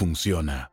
funciona.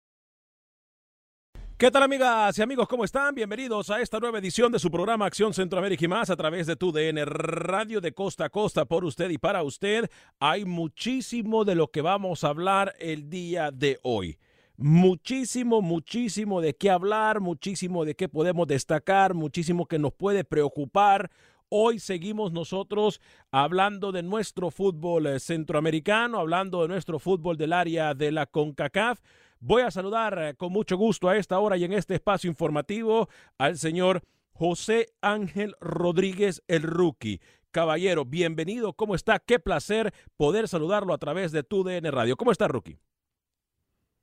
¿Qué tal amigas y amigos? ¿Cómo están? Bienvenidos a esta nueva edición de su programa Acción Centroamérica y más a través de tu DN Radio de Costa a Costa por usted y para usted. Hay muchísimo de lo que vamos a hablar el día de hoy. Muchísimo, muchísimo de qué hablar, muchísimo de qué podemos destacar, muchísimo que nos puede preocupar. Hoy seguimos nosotros hablando de nuestro fútbol eh, centroamericano, hablando de nuestro fútbol del área de la CONCACAF. Voy a saludar eh, con mucho gusto a esta hora y en este espacio informativo al señor José Ángel Rodríguez, el rookie. Caballero, bienvenido. ¿Cómo está? Qué placer poder saludarlo a través de tu DN Radio. ¿Cómo está, rookie?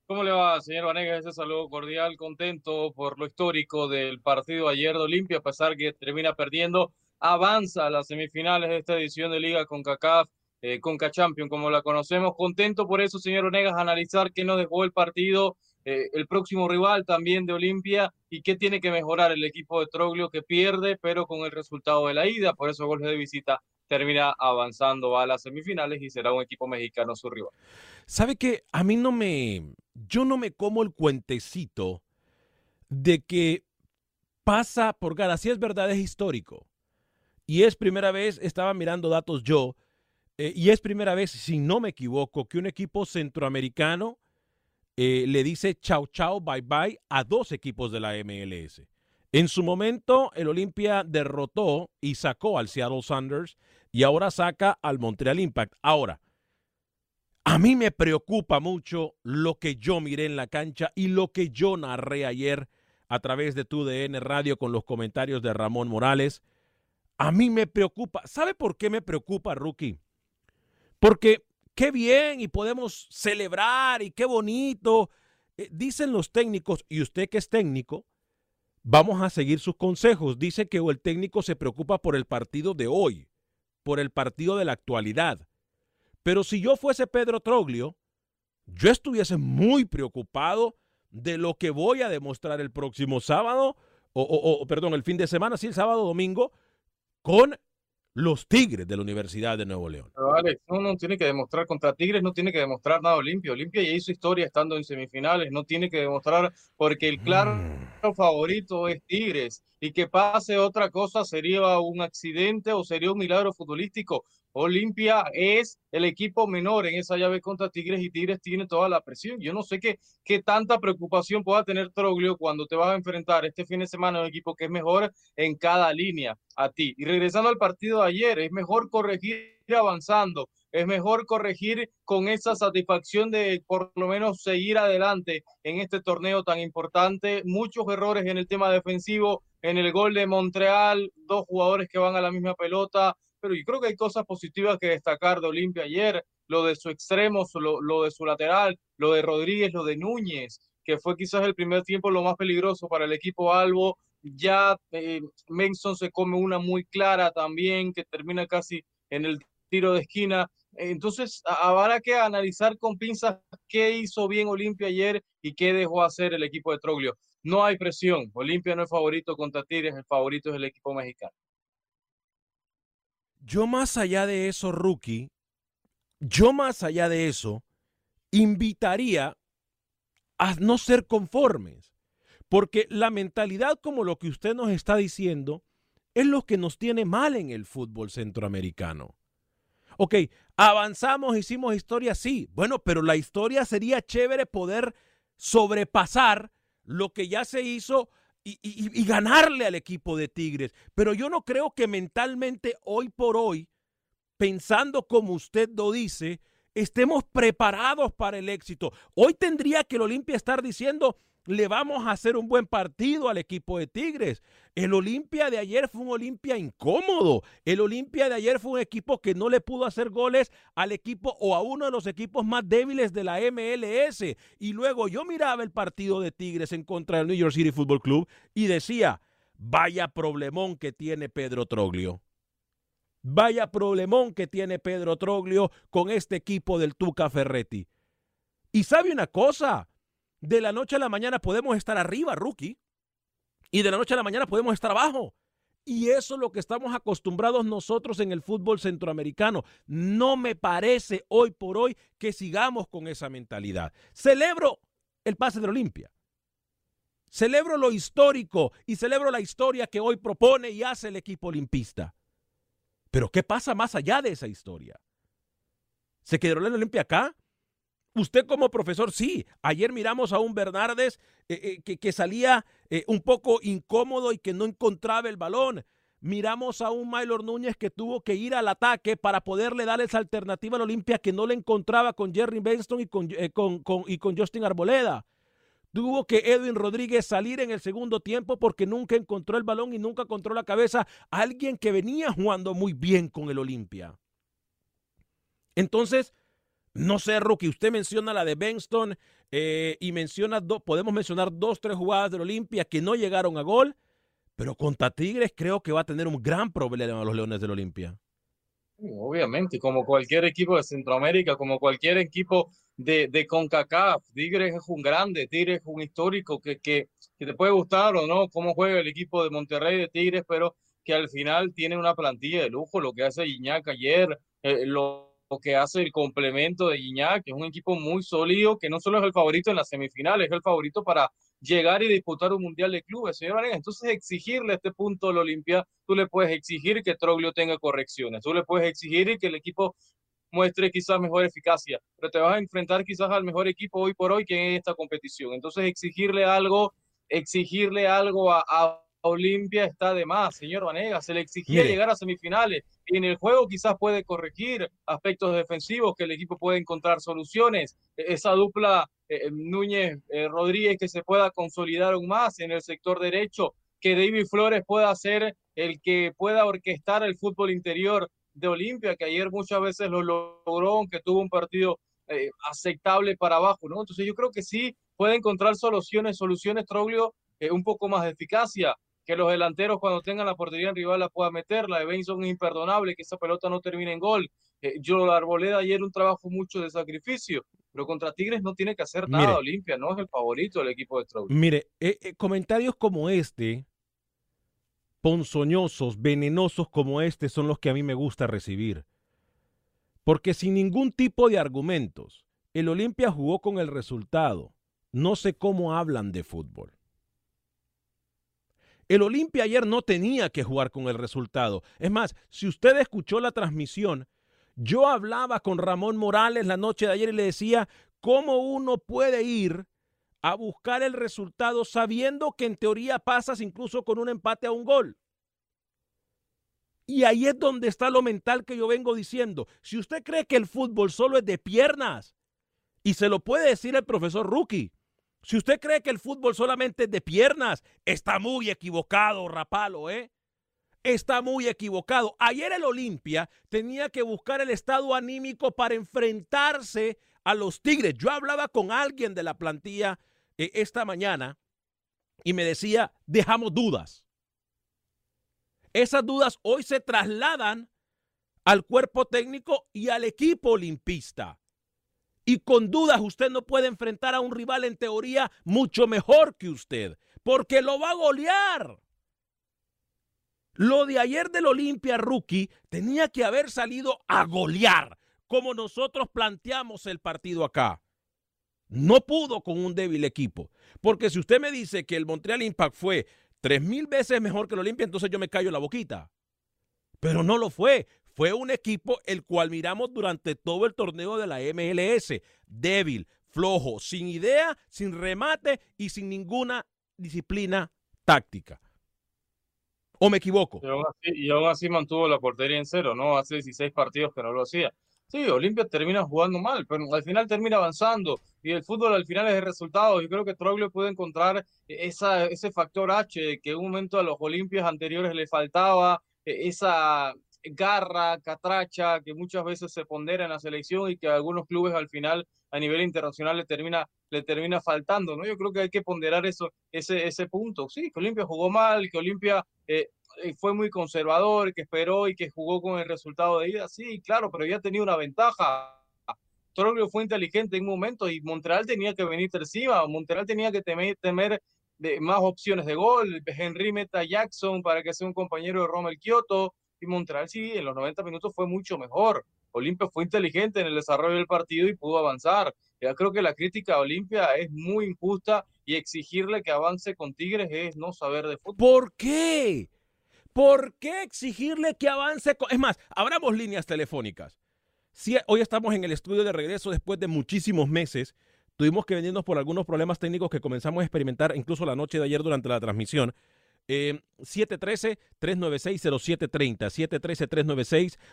¿Cómo le va, señor Vanegas? Ese saludo cordial, contento por lo histórico del partido ayer de Olimpia, a pesar que termina perdiendo, avanza a las semifinales de esta edición de Liga con CACAF, eh, Conca Champion, como la conocemos. Contento por eso, señor Vanegas, analizar qué nos dejó el partido, eh, el próximo rival también de Olimpia y qué tiene que mejorar el equipo de Troglio que pierde, pero con el resultado de la ida, por eso goles de visita termina avanzando a las semifinales y será un equipo mexicano su rival. ¿Sabe que a mí no me, yo no me como el cuentecito de que pasa por gana. Si es verdad, es histórico. Y es primera vez, estaba mirando datos yo, eh, y es primera vez, si no me equivoco, que un equipo centroamericano eh, le dice chau chau, bye bye a dos equipos de la MLS. En su momento, el Olimpia derrotó y sacó al Seattle Sanders y ahora saca al Montreal Impact. Ahora, a mí me preocupa mucho lo que yo miré en la cancha y lo que yo narré ayer a través de tu DN Radio con los comentarios de Ramón Morales. A mí me preocupa. ¿Sabe por qué me preocupa, Rookie? Porque qué bien y podemos celebrar y qué bonito. Eh, dicen los técnicos, y usted que es técnico, vamos a seguir sus consejos. Dice que el técnico se preocupa por el partido de hoy, por el partido de la actualidad. Pero si yo fuese Pedro Troglio, yo estuviese muy preocupado de lo que voy a demostrar el próximo sábado, o, o, o perdón, el fin de semana, sí, el sábado, domingo, con los Tigres de la Universidad de Nuevo León. Pero Alex, no, no tiene que demostrar contra Tigres, no tiene que demostrar nada Olimpia. Olimpia ya hizo historia estando en semifinales, no tiene que demostrar porque el claro Mm. favorito es Tigres y que pase otra cosa sería un accidente o sería un milagro futbolístico. Olimpia es el equipo menor en esa llave contra Tigres y Tigres tiene toda la presión. Yo no sé qué, qué tanta preocupación pueda tener Troglio cuando te vas a enfrentar este fin de semana a un equipo que es mejor en cada línea a ti. Y regresando al partido de ayer, es mejor corregir avanzando. Es mejor corregir con esa satisfacción de por lo menos seguir adelante en este torneo tan importante. Muchos errores en el tema defensivo, en el gol de Montreal, dos jugadores que van a la misma pelota, pero yo creo que hay cosas positivas que destacar de Olimpia ayer, lo de su extremo, lo, lo de su lateral, lo de Rodríguez, lo de Núñez, que fue quizás el primer tiempo lo más peligroso para el equipo Albo. Ya eh, Menson se come una muy clara también, que termina casi en el tiro de esquina. Entonces, habrá que analizar con pinzas qué hizo bien Olimpia ayer y qué dejó hacer el equipo de Troglio. No hay presión. Olimpia no es favorito contra Tigres, el favorito es el equipo mexicano. Yo más allá de eso, rookie, yo más allá de eso, invitaría a no ser conformes, porque la mentalidad como lo que usted nos está diciendo es lo que nos tiene mal en el fútbol centroamericano. Ok, avanzamos, hicimos historia, sí. Bueno, pero la historia sería chévere poder sobrepasar lo que ya se hizo y, ganarle al equipo de Tigres. Pero yo no creo que mentalmente hoy por hoy, pensando como usted lo dice, estemos preparados para el éxito. Hoy tendría que el Olimpia estar diciendo, le vamos a hacer un buen partido al equipo de Tigres. El Olimpia de ayer fue un Olimpia incómodo. El Olimpia de ayer fue un equipo que no le pudo hacer goles al equipo o a uno de los equipos más débiles de la MLS. Y luego yo miraba el partido de Tigres en contra del New York City Football Club y decía, vaya problemón que tiene Pedro Troglio. Vaya problemón que tiene Pedro Troglio con este equipo del Tuca Ferretti. Y sabe una cosa, de la noche a la mañana podemos estar arriba, rookie, y de la noche a la mañana podemos estar abajo. Y eso es lo que estamos acostumbrados nosotros en el fútbol centroamericano. No me parece hoy por hoy que sigamos con esa mentalidad. Celebro el pase de Olimpia. Celebro lo histórico y celebro la historia que hoy propone y hace el equipo olimpista. Pero ¿qué pasa más allá de esa historia? ¿Se quedó la Olimpia acá? Usted como profesor, sí. Ayer miramos a un Bernardes eh, eh, que, que, salía eh, un poco incómodo y que no encontraba el balón. Miramos a un Maylor Núñez que tuvo que ir al ataque para poderle dar esa alternativa a la Olimpia que no le encontraba con Jerry Benston y con, con, con, y con Justin Arboleda. Tuvo que Edwin Rodríguez salir en el segundo tiempo porque nunca encontró el balón y nunca encontró la cabeza alguien que venía jugando muy bien con el Olimpia. Entonces, no sé, Rookie, usted menciona la de Benston eh, y menciona, do, podemos mencionar dos, tres jugadas del Olimpia que no llegaron a gol, pero contra Tigres creo que va a tener un gran problema los Leones del Olimpia. Obviamente, como cualquier equipo de Centroamérica, como cualquier equipo de, de CONCACAF, Tigres es un grande, Tigres es un histórico que, que, que te puede gustar o no cómo juega el equipo de Monterrey de Tigres, pero que al final tiene una plantilla de lujo, lo que hace Iñak ayer, eh, lo que hace el complemento de Guiñac, que es un equipo muy sólido, que no solo es el favorito en las semifinales, es el favorito para llegar y disputar un mundial de clubes, señor Vanegas. Entonces, exigirle a este punto al Olimpia, tú le puedes exigir que Troglio tenga correcciones, tú le puedes exigir que el equipo muestre quizás mejor eficacia, pero te vas a enfrentar quizás al mejor equipo hoy por hoy que en esta competición. Entonces, exigirle algo, exigirle algo a, a Olimpia está de más, señor Vanegas. Se le exigía Mire. llegar a semifinales en el juego quizás puede corregir aspectos defensivos que el equipo puede encontrar soluciones. Esa dupla eh, Núñez eh, Rodríguez que se pueda consolidar aún más en el sector derecho, que David Flores pueda ser el que pueda orquestar el fútbol interior de Olimpia, que ayer muchas veces lo logró, aunque tuvo un partido eh, aceptable para abajo, ¿no? Entonces yo creo que sí puede encontrar soluciones, soluciones Troglio, un poco más de eficacia que los delanteros cuando tengan la portería en rival la puedan meter. La de Benson es imperdonable, que esa pelota no termine en gol. Eh, yo la Arboleda ayer un trabajo mucho de sacrificio, pero contra Tigres no tiene que hacer nada mire, Olimpia, no es el favorito del equipo de Trout. Mire, eh, eh, comentarios como este, ponzoñosos, venenosos como este, son los que a mí me gusta recibir. Porque sin ningún tipo de argumentos, el Olimpia jugó con el resultado. No sé cómo hablan de fútbol. El Olimpia ayer no tenía que jugar con el resultado. Es más, si usted escuchó la transmisión, yo hablaba con Ramón Morales la noche de ayer y le decía cómo uno puede ir a buscar el resultado sabiendo que en teoría pasas incluso con un empate a un gol. Y ahí es donde está lo mental que yo vengo diciendo. Si usted cree que el fútbol solo es de piernas, y se lo puede decir el profesor Rookie, si usted cree que el fútbol solamente es de piernas, está muy equivocado, Rapalo, ¿eh? Está muy equivocado. Ayer el Olimpia tenía que buscar el estado anímico para enfrentarse a los Tigres. Yo hablaba con alguien de la plantilla eh, esta mañana y me decía, dejamos dudas. Esas dudas hoy se trasladan al cuerpo técnico y al equipo olimpista. Y con dudas usted no puede enfrentar a un rival en teoría mucho mejor que usted, porque lo va a golear. Lo de ayer del Olimpia Rookie tenía que haber salido a golear, como nosotros planteamos el partido acá. No pudo con un débil equipo. Porque si usted me dice que el Montreal Impact fue tres mil veces mejor que el Olimpia, entonces yo me callo la boquita. Pero no lo fue. Fue un equipo el cual miramos durante todo el torneo de la MLS. Débil, flojo, sin idea, sin remate y sin ninguna disciplina táctica. ¿O me equivoco? Y aún, así, mantuvo la portería en cero, ¿no? Hace 16 partidos que no lo hacía. Sí, Olimpia termina jugando mal, pero al final termina avanzando y el fútbol al final es el resultado. Yo creo que Troglio puede encontrar esa, ese factor H que en un momento a los Olimpias anteriores le faltaba, esa garra, catracha que muchas veces se pondera en la selección y que a algunos clubes al final a nivel internacional le termina, le termina faltando, ¿no? Yo creo que hay que ponderar eso, ese, ese punto. Sí, que Olimpia jugó mal, que Olimpia eh, fue muy conservador, que esperó y que jugó con el resultado de ida. Sí, claro, pero ya tenía una ventaja. Troglio fue inteligente en un momento y Montreal tenía que venir encima. Montreal tenía que temer, temer de más opciones de gol. Henry meta Jackson para que sea un compañero de Romel Kioto. Y Montreal sí, en los 90 minutos fue mucho mejor. Olimpia fue inteligente en el desarrollo del partido y pudo avanzar. Ya creo que la crítica a Olimpia es muy injusta y exigirle que avance con Tigres es no saber de fútbol. ¿Por qué? ¿Por qué exigirle que avance? Con... Es más, abramos líneas telefónicas. Si hoy estamos en el estudio de regreso después de muchísimos meses. Tuvimos que venirnos por algunos problemas técnicos que comenzamos a experimentar incluso la noche de ayer durante la transmisión. Eh, 713-396-0730.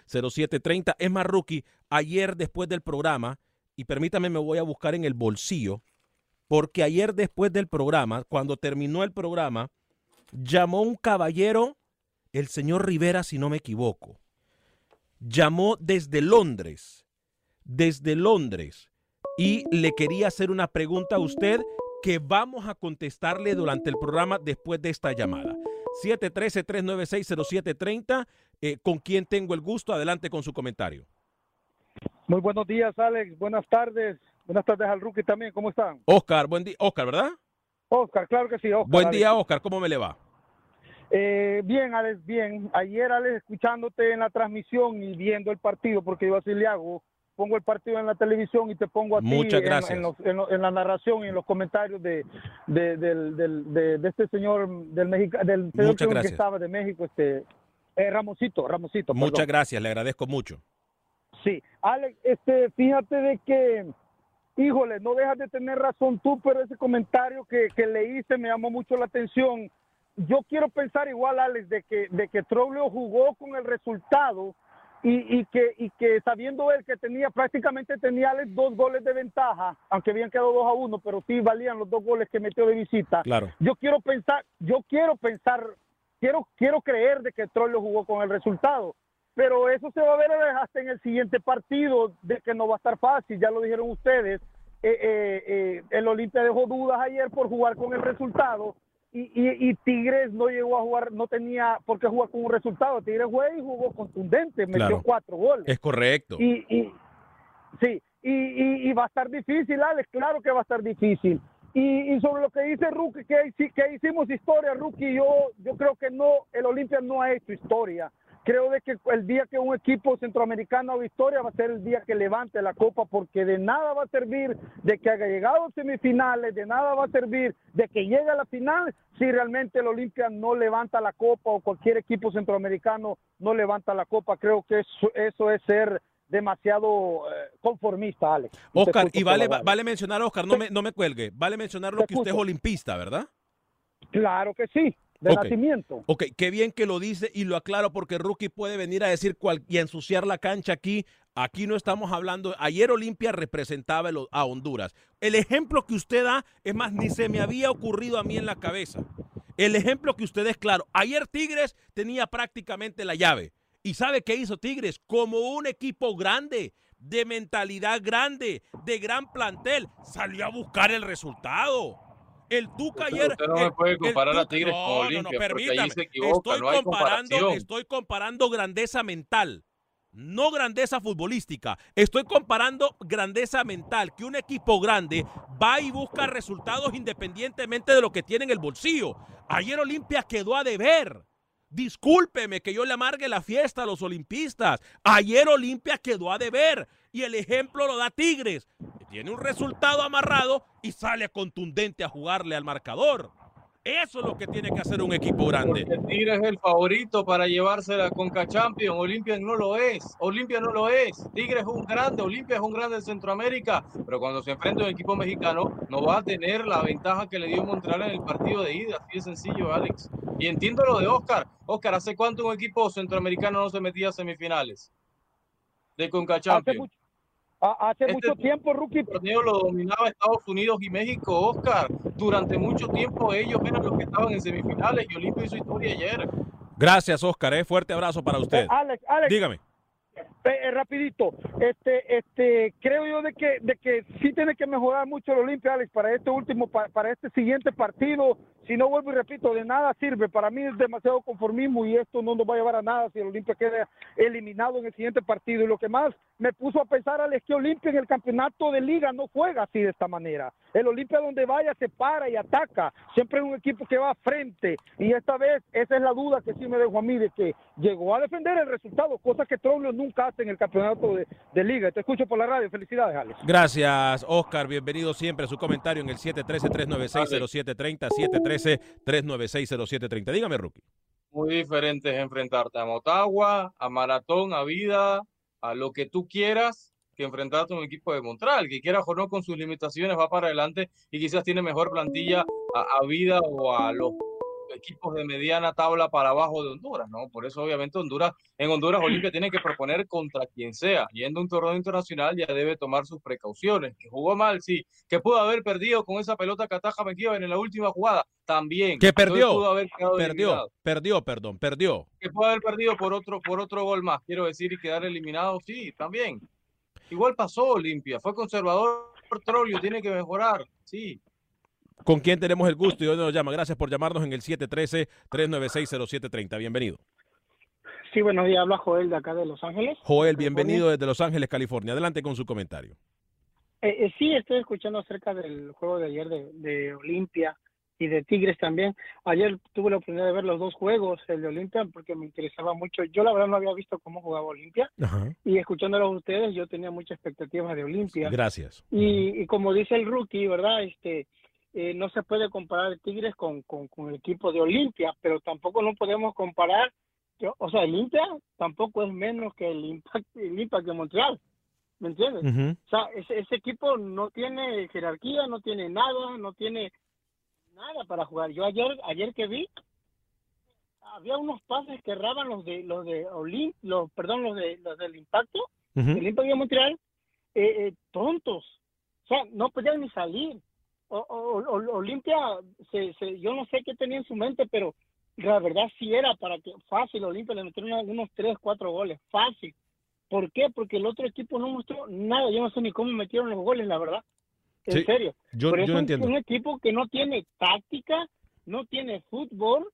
713-396-0730. Es más, Rookie, ayer después del programa, y permítame, me voy a buscar en el bolsillo, porque ayer después del programa, cuando terminó el programa, llamó un caballero, el señor Rivera, si no me equivoco. Llamó desde Londres, desde Londres, y le quería hacer una pregunta a usted que vamos a contestarle durante el programa después de esta llamada. 713-396-0730. Eh, ¿Con quién tengo el gusto? Adelante con su comentario. Muy buenos días, Alex. Buenas tardes. Buenas tardes al rookie también. ¿Cómo están? Oscar, buen día. Oscar, ¿verdad? Oscar, claro que sí. Oscar, buen Alex. día, Oscar. ¿Cómo me le va? Eh, bien, Alex, bien. Ayer, Alex, escuchándote en la transmisión y viendo el partido, porque yo así le hago, pongo el partido en la televisión y te pongo a ti Muchas en- gracias. En, los- en lo- en la narración y en los comentarios de, de, del- del- de- de este señor del Mexica, del señor que- estaba de México, este eh, Ramosito, Ramosito. Muchas perdón. gracias, le agradezco mucho. Sí, Alex, este, fíjate de que, híjole, no dejas de tener razón tú, pero ese comentario que, que leíste me llamó mucho la atención. Yo quiero pensar igual, Alex, de que, de que Troglio jugó con el resultado y, y que, y que sabiendo él que tenía, prácticamente tenía dos goles de ventaja, aunque habían quedado dos a uno, pero sí valían los dos goles que metió de visita. Claro. Yo quiero pensar, yo quiero pensar, quiero, quiero creer de que Troglio jugó con el resultado pero eso se va a ver hasta en el siguiente partido de que no va a estar fácil, ya lo dijeron ustedes. Eh, eh, eh, el Olimpia dejó dudas ayer por jugar con el resultado y, y- y Tigres no llegó a jugar, no tenía por qué jugar con un resultado. Tigres fue y jugó contundente, metió Claro. cuatro goles. Es correcto. Y, y- sí, y, y- y va a estar difícil, Alex, claro que va a estar difícil. Y, y sobre lo que dice Rookie, que, que hicimos historia, Rookie, yo, yo creo que no, el Olimpia no ha hecho historia. Creo de que el día que un equipo centroamericano haga historia va a ser el día que levante la copa, porque de nada va a servir de que haya llegado a semifinales, de nada va a servir de que llegue a la final si realmente el Olimpia no levanta la copa o cualquier equipo centroamericano no levanta la copa. Creo que eso, eso es ser demasiado eh, conformista, Alex. Oscar, y vale, vale mencionar, Oscar, no me, no me cuelgue, vale mencionar lo que usted es olimpista, ¿verdad? Claro que sí. De Ok. nacimiento. Ok, qué bien que lo dice y lo aclaro porque Rookie puede venir a decir cual- y ensuciar la cancha aquí. Aquí no estamos hablando. Ayer Olimpia representaba el- a Honduras. El ejemplo que usted da, es más, ni se me había ocurrido a mí en la cabeza. El ejemplo que usted es claro. Ayer Tigres tenía prácticamente la llave. ¿Y sabe qué hizo Tigres? Como un equipo grande, de mentalidad grande, de gran plantel, salió a buscar el resultado. El Tuca Usted- ayer. usted no me puede comparar a Tigres con no, no, no, Olimpia, porque allí permítame. se equivoca, estoy no comparando, estoy comparando grandeza mental. No grandeza futbolística. Estoy comparando grandeza mental. Que un equipo grande va y busca resultados independientemente de lo que tiene en el bolsillo. Ayer Olimpia quedó a deber. Discúlpeme que yo le amargue la fiesta a los olimpistas. Ayer Olimpia quedó a deber. Y el ejemplo lo da Tigres. Que Tiene un resultado amarrado y sale contundente a jugarle al marcador. Eso es lo que tiene que hacer un equipo grande. Porque Tigres es el favorito para llevarse la Conca Champions. Olimpia no lo es. Olimpia no lo es. Tigres es un grande. Olimpia es un grande de Centroamérica. Pero cuando se enfrenta a un equipo mexicano, no va a tener la ventaja que le dio Montreal en el partido de ida. Así de sencillo, Alex. Y entiendo lo de Oscar. Oscar, ¿hace cuánto un equipo centroamericano no se metía a semifinales? De Conca Hace Champions. Mucho, a- hace Este mucho tiempo, Rookie. El torneo lo dominaba Estados Unidos y México, Oscar. Durante mucho tiempo ellos eran los que estaban en semifinales y Olimpia hizo historia ayer. Gracias, Oscar. eh. Fuerte abrazo para usted. Eh, Alex, Alex, Dígame. Eh, eh, rapidito, este, este, creo yo de que, de que sí tiene que mejorar mucho el Olimpia, Alex, para este último, pa- para este siguiente partido. Si no vuelvo y repito, de nada sirve. Para mí es demasiado conformismo y esto no nos va a llevar a nada si el Olimpia queda eliminado en el siguiente partido. Y lo que más me puso a pensar, Alex, que Olimpia en el campeonato de liga no juega así de esta manera. El Olimpia donde vaya se para y ataca. Siempre es un equipo que va a frente. Y esta vez, esa es la duda que sí me dejó a mí de que llegó a defender el resultado, cosa que Troglio nunca hace en el campeonato de, de liga. Te escucho por la radio. Felicidades, Alex. Gracias, Oscar. Bienvenido siempre a su comentario en el 713-396-0730. 713-396-0730. Dígame, Rookie. Muy diferente es enfrentarte a Motagua, a Maratón, a Vida, a lo que tú quieras, que enfrentarte a un equipo de Montreal, que quiera o no con sus limitaciones va para adelante y quizás tiene mejor plantilla a, a Vida o a los equipos de mediana tabla para abajo de Honduras, ¿no? Por eso obviamente Honduras, en Honduras Olimpia tiene que proponer contra quien sea, yendo a un torneo internacional ya debe tomar sus precauciones, que jugó mal, sí, que pudo haber perdido con esa pelota que ataja en la última jugada, también. Que perdió, pudo haber Perdió, eliminado perdió, perdón, perdió. que puede haber perdido por otro, por otro gol más, quiero decir, y quedar eliminado, sí, también. Igual pasó Olimpia, fue conservador Trollio, tiene que mejorar, sí. ¿Con quién tenemos el gusto y hoy nos llama? Gracias por llamarnos en el 713-396-0730. Bienvenido. Sí, buenos días, habla Joel de acá de Los Ángeles. Joel, bienvenido desde Los Ángeles, California. Adelante con su comentario. Eh, eh, sí, estoy escuchando acerca del juego de ayer de, de Olimpia y de Tigres también. Ayer tuve la oportunidad de ver los dos juegos, el de Olimpia, porque me interesaba mucho. Yo la verdad no había visto cómo jugaba Olimpia y escuchándolos a ustedes yo tenía muchas expectativas de Olimpia. Gracias. Y, y como dice el rookie, ¿verdad? Este, eh, no se puede comparar Tigres con, con, con el equipo de Olimpia, pero tampoco no podemos comparar, yo- o sea, Olimpia tampoco es menos que el Impact, el Impact de Montreal, ¿me entiendes? O sea, ese, ese equipo no tiene jerarquía, no tiene nada, no tiene nada para jugar. Yo ayer, ayer que vi, había unos pases que erraban los de los de Olim, los, perdón, los de los del Impacto, Ujú. el Impacto de Montreal, eh, eh, tontos. O sea, no podían ni salir. O, o- o- Olimpia, se, se, yo no sé qué tenía en su mente, pero la verdad sí era para que fácil Olimpia le metieron unos tres, cuatro goles, fácil. ¿Por qué? Porque el otro equipo no mostró nada. Yo no sé ni cómo metieron los goles, la verdad. En Sí, serio. yo- Por yo eso no es entiendo. un equipo que no tiene táctica, no tiene fútbol,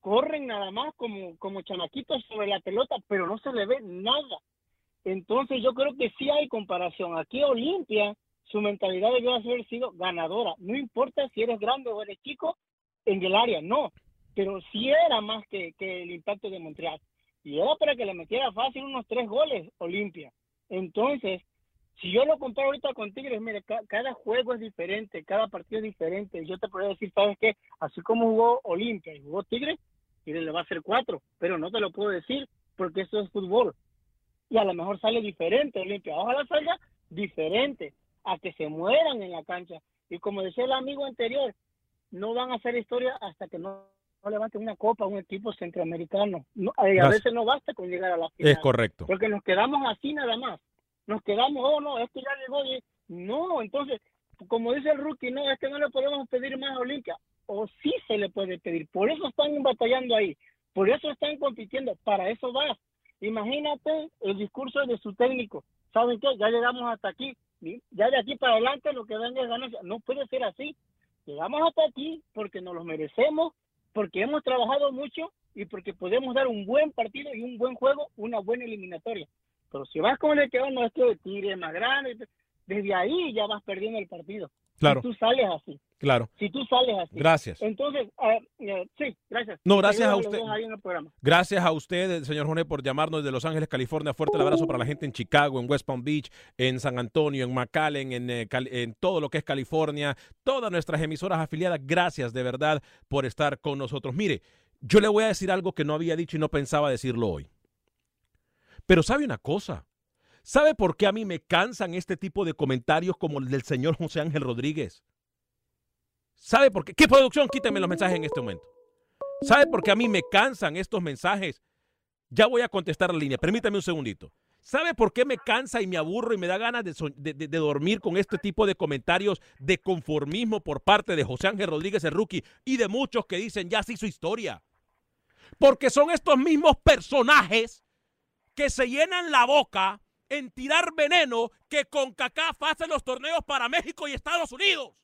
corren nada más como, como chamaquitos sobre la pelota, pero no se le ve nada. Entonces yo creo que sí hay comparación. Aquí Olimpia, su mentalidad debió haber sido ganadora. No importa si eres grande o eres chico en el área, no. Pero sí era más que, que el impacto de Montreal. Y era para que le metiera fácil unos tres goles Olimpia. Entonces, si yo lo comparo ahorita con Tigres, mire, ca- cada juego es diferente, cada partido es diferente. Yo te podría decir, ¿sabes qué? Así como jugó Olimpia y jugó Tigres, Tigres le va a hacer cuatro, pero no te lo puedo decir porque eso es fútbol. Y a lo mejor sale diferente Olimpia. Ojalá salga diferente, a que se mueran en la cancha. Y como decía el amigo anterior, no van a hacer historia hasta que no no levanten una copa a un equipo centroamericano. No, eh, a veces no basta con llegar a la final. Es correcto. Porque nos quedamos así nada más. Nos quedamos, oh no, esto ya llegó. No, entonces, como dice el rookie, no, es que no le podemos pedir más a Olimpia. O sí se le puede pedir. Por eso están batallando ahí. Por eso están compitiendo. Para eso va. Imagínate el discurso de su técnico. ¿Saben qué? Ya llegamos hasta aquí. Ya de aquí para adelante lo que venga es ganancia. No puede ser así. Llegamos hasta aquí porque nos lo merecemos, porque hemos trabajado mucho y porque podemos dar un buen partido y un buen juego, una buena eliminatoria. Pero si vas con el que no es que tire más grande, desde ahí ya vas perdiendo el partido. Claro. Si tú sales así. Claro. Si tú sales así. Gracias. Entonces, eh, sí, gracias. No, gracias a usted. el. Gracias a usted, señor Jorge, por llamarnos desde Los Ángeles, California. Fuerte el abrazo para la gente en Chicago, en West Palm Beach, en San Antonio, en McAllen, en, eh, en todo lo que es California, todas nuestras emisoras afiliadas. Gracias de verdad por estar con nosotros. Mire, yo le voy a decir algo que no había dicho y no pensaba decirlo hoy. Pero sabe una cosa. ¿Sabe por qué a mí me cansan este tipo de comentarios como el del señor José Ángel Rodríguez? ¿Sabe por qué? ¿Qué producción? Quítenme los mensajes en este momento. ¿Sabe por qué a mí me cansan estos mensajes? Ya voy a contestar la línea. Permítame un segundito. ¿Sabe por qué me cansa y me aburro y me da ganas de dormir con este tipo de comentarios de conformismo por parte de José Ángel Rodríguez el rookie y de muchos que dicen ya se hizo historia? Porque son estos mismos personajes que se llenan la boca en tirar veneno que con CACAF hace los torneos para México y Estados Unidos.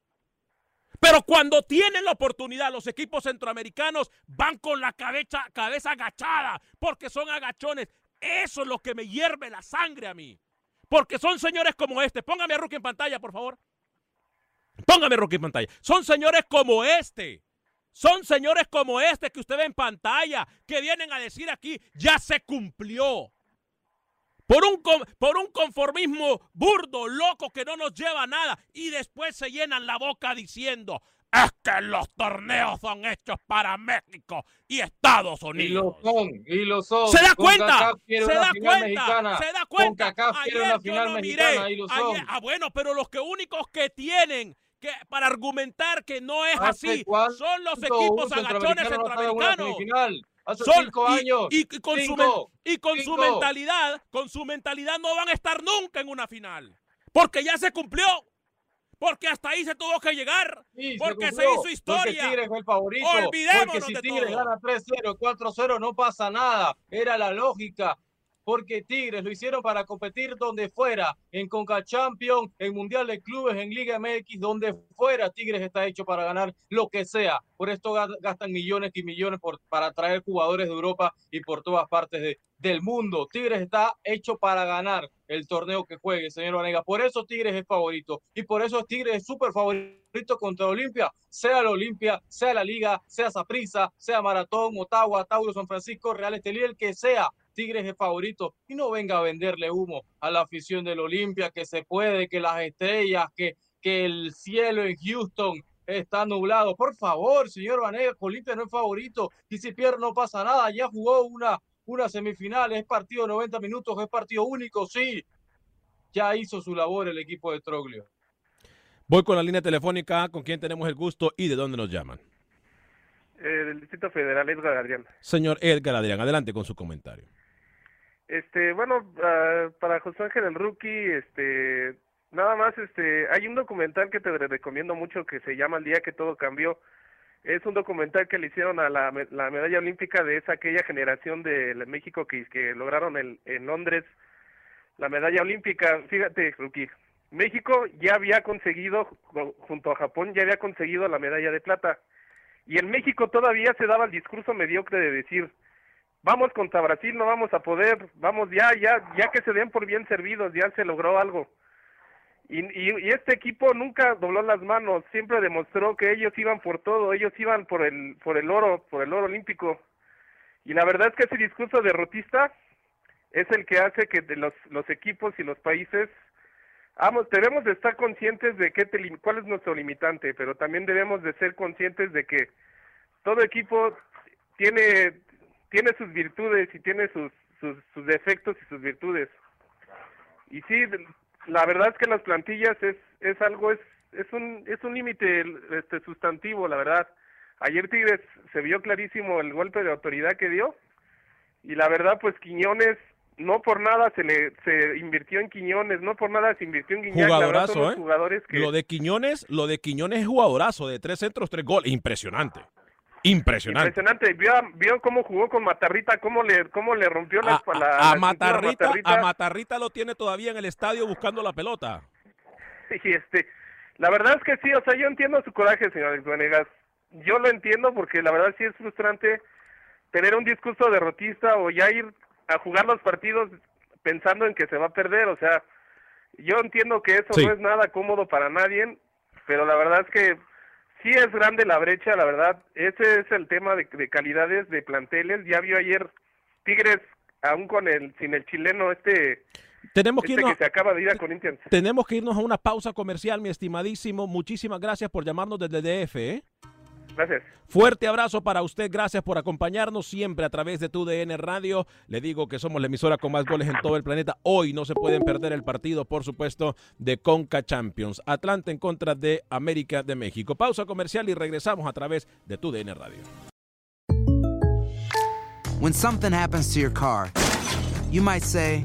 Pero cuando tienen la oportunidad, los equipos centroamericanos van con la cabeza, cabeza agachada porque son agachones. Eso es lo que me hierve la sangre a mí. Porque son señores como este. Póngame a Rookie en pantalla, por favor. Póngame a Rookie en pantalla. Son señores como este. Son señores como este que usted ve en pantalla, que vienen a decir aquí, ya se cumplió. Por un, por un conformismo burdo, loco, que no nos lleva a nada. Y después se llenan la boca diciendo, es que los torneos son hechos para México y Estados Y Unidos. lo son, y lo son. ¿Se da cuenta? Se da cuenta. mexicana. Se da cuenta. Ayer una yo no mexicana, miré. y Ayer- ah, bueno, pero los que únicos que tienen que para argumentar que no es ¿Hace así son los equipos agachones centroamericano no Hace Son- cinco años. Y, y con, su, Cinco. men- y con su Cinco. mentalidad, con su mentalidad no van a estar nunca en una final. Porque ya se cumplió. Porque hasta ahí se tuvo que llegar. Sí, se porque se, cumplió, hizo Porque historia. Tigres fue el favorito. Olvidémonos porque si de Tigres todo. gana 3-0, 4-0, no pasa nada. Era la lógica. Porque Tigres lo hicieron para competir donde fuera, en Conca Champions, en Mundial de Clubes, en Liga MX, donde fuera. Tigres está hecho para ganar lo que sea. Por esto ga- gastan millones y millones para traer jugadores de Europa y por todas partes de- del mundo. Tigres está hecho para ganar el torneo que juegue, señor Vanega. Por eso Tigres es favorito. Y por eso Tigres es súper favorito contra Olimpia. Sea la Olimpia, sea la Liga, sea Saprissa, sea Maratón, Ottawa, Tauro, San Francisco, Real Estelí, el que sea. Tigres es favorito y no venga a venderle humo a la afición del Olimpia, que se puede, que las estrellas, que, que el cielo en Houston está nublado. Por favor, señor Vanega, Olimpia no es favorito y si pierde no pasa nada. Ya jugó una, una semifinal, es partido de 90 minutos, es partido único, sí. Ya hizo su labor el equipo de Troglio. Voy con la línea telefónica con quien tenemos el gusto y de dónde nos llaman. Eh, del Distrito Federal, Edgar Adrián. Señor Edgar Adrián, adelante con su comentario. Este, bueno, ah, para José Ángel el Rookie, este, nada más, este, hay un documental que te recomiendo mucho que se llama El día que todo cambió. Es un documental que le hicieron a la, la medalla olímpica de esa aquella generación de México que, que lograron el- en Londres la medalla olímpica. Fíjate, Rookie, México ya había conseguido, ju- junto a Japón, ya había conseguido la medalla de plata. Y en México todavía se daba el discurso mediocre de decir, vamos contra Brasil, no vamos a poder, vamos ya, ya, ya que se den por bien servidos, ya se logró algo. Y, y, este equipo nunca dobló las manos, siempre demostró que ellos iban por todo, ellos iban por el, por el oro, por el oro olímpico. Y la verdad es que ese discurso derrotista es el que hace que los, los equipos y los países Vamos, debemos de estar conscientes de qué te cuál es nuestro limitante, pero también debemos de ser conscientes de que todo equipo tiene tiene sus virtudes y tiene sus, sus, sus defectos y sus virtudes. Y sí, la verdad es que las plantillas es, es algo, es, es un, es un límite este, sustantivo, la verdad. Ayer Tigres se vio clarísimo el golpe de autoridad que dio y la verdad pues Quiñones no por nada se le se invirtió en Quiñones, no por nada se invirtió en Guiñac, Jugadorazo, ¿eh? jugadores que Lo de Quiñones, lo de Quiñones es jugadorazo, de tres centros, tres goles. Impresionante. Impresionante. impresionante, vio, vio cómo jugó con Matarrita, cómo le cómo le rompió la A, espalda a- la Matarrita, Matarrita. a Matarrita lo tiene todavía en el estadio buscando la pelota. Y este, la verdad es que sí, o sea, yo entiendo su coraje, señor Alex Vanegas. Yo lo entiendo porque la verdad sí es frustrante tener un discurso derrotista o ya ir a jugar los partidos pensando en que se va a perder, o sea, yo entiendo que eso Sí. no es nada cómodo para nadie, pero la verdad es que sí es grande la brecha, la verdad, ese es el tema de, de calidades de planteles, ya vio ayer Tigres aún con el sin el chileno este Tenemos que este irnos, que se acaba de ir a Corinthians. tenemos que irnos a una pausa comercial, mi estimadísimo. Muchísimas gracias por llamarnos desde DF. ¿eh? Gracias. Fuerte abrazo para usted, gracias por acompañarnos siempre a través de tu DN Radio. Le digo que somos la emisora con más goles en todo el planeta. Hoy no se pueden perder el partido, por supuesto, de Conca Champions. Atlanta en contra de América de México. Pausa comercial y regresamos a través de tu DN Radio. When something happens to your car, you might say,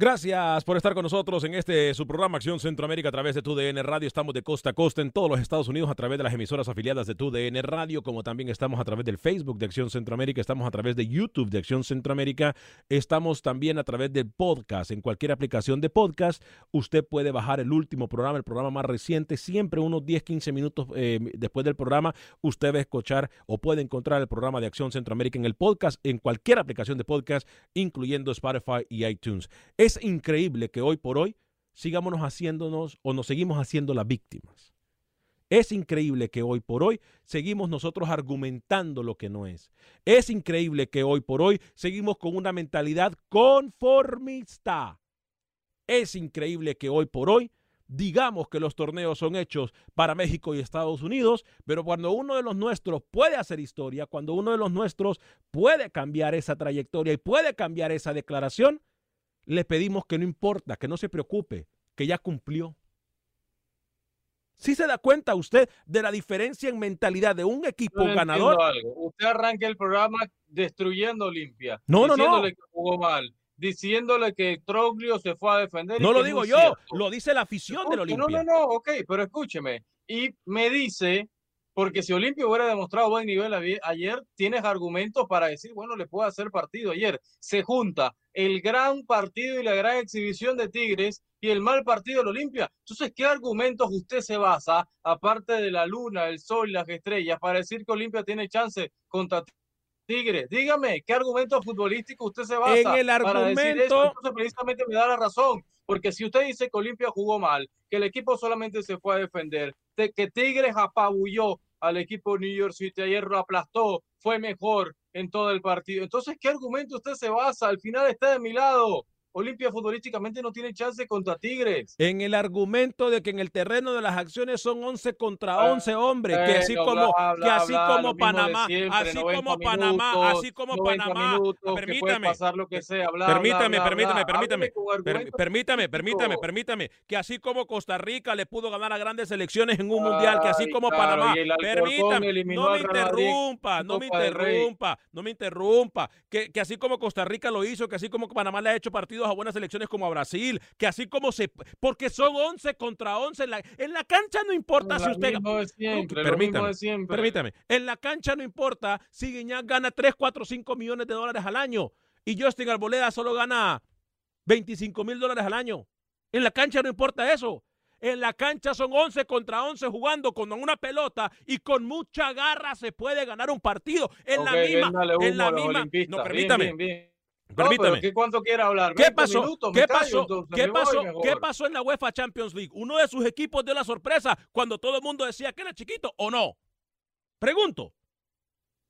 Gracias por estar con nosotros en este su programa Acción Centroamérica a través de TUDN Radio. Estamos de costa a costa en todos los Estados Unidos a través de las emisoras afiliadas de TUDN Radio, como también estamos a través del Facebook de Acción Centroamérica, estamos a través de YouTube de Acción Centroamérica, estamos también a través del podcast. En cualquier aplicación de podcast, usted puede bajar el último programa, el programa más reciente, siempre unos 10, 15 minutos eh, después del programa, usted va a escuchar o puede encontrar el programa de Acción Centroamérica en el podcast, en cualquier aplicación de podcast, incluyendo Spotify y iTunes. Es increíble que hoy por hoy sigámonos haciéndonos o nos seguimos haciendo las víctimas. Es increíble que hoy por hoy seguimos nosotros argumentando lo que no es. Es increíble que hoy por hoy seguimos con una mentalidad conformista. Es increíble que hoy por hoy digamos que los torneos son hechos para México y Estados Unidos, pero cuando uno de los nuestros puede hacer historia, cuando uno de los nuestros puede cambiar esa trayectoria y puede cambiar esa declaración, le pedimos que no importa, que no se preocupe, que ya cumplió. ¿Sí se da cuenta usted de la diferencia en mentalidad de un equipo ganador? algo. Usted arranca el programa destruyendo Olimpia. No, no, no. diciéndole que jugó mal, diciéndole que Troglio se fue a defender. No lo digo yo, cierto. lo dice la afición del Escuche, Olimpia. No, no, no, ok, pero escúcheme. Y me dice, porque si Olimpia hubiera demostrado buen nivel ayer, tienes argumentos para decir, bueno, le puedo hacer partido ayer. Se junta el gran partido y la gran exhibición de Tigres y el mal partido del Olimpia. Entonces, ¿qué argumentos usted se basa, aparte de la luna, el sol y las estrellas, para decir que Olimpia tiene chance contra Tigres? Dígame, ¿qué argumento futbolístico usted se basa En el para decir argumento- eso? Entonces, precisamente me da la razón. Porque si usted dice que Olimpia jugó mal, que el equipo solamente se fue a defender, de que Tigres apabulló al equipo New York City, ayer lo aplastó, fue mejor en todo el partido. Entonces, ¿qué argumento usted se basa? Al final está de mi lado. Olimpia futbolísticamente no tiene chance contra Tigres. En el argumento de que en el terreno de las acciones son 11 contra Ah, 11 hombres, que así como, bla, que así bla, como Panamá, siempre, así 90 como Panamá, así como 90 Panamá, minutos, permítame, pasar lo que sea, permítame, permítame, permítame, per- permítame, permítame, permítame, que así como Costa Rica le pudo ganar a grandes selecciones en un mundial, que así como claro, Panamá, permítame, no me interrumpa, no me interrumpa, no me interrumpa, que, que así como Costa Rica lo hizo, que así como Panamá le ha hecho partidos a buenas selecciones como a Brasil, que así como se, porque son 11 contra 11, en la, en la cancha no importa si Lo usted... mismo de siempre, lo permítame, mismo de siempre. permítame, en la cancha no importa si Guiñac gana 3, 4, 5 millones de dólares al año y Justin Arboleda solo gana 25 mil dólares al año. En la cancha no importa eso. En la cancha son 11 contra 11 jugando con una pelota y con mucha garra se puede ganar un partido. En la Ok, misma, véndale en humo la misma, no Bien, permítame, bien, bien. Permítame. pero ¿qué cuánto quiere hablar? ¿Qué 20 pasó? minutos, ¿Qué pasó? ¿Qué pasó? ¿Qué pasó en la UEFA Champions League? Uno de sus equipos dio la sorpresa cuando todo el mundo decía que era chiquito o no. Pregunto.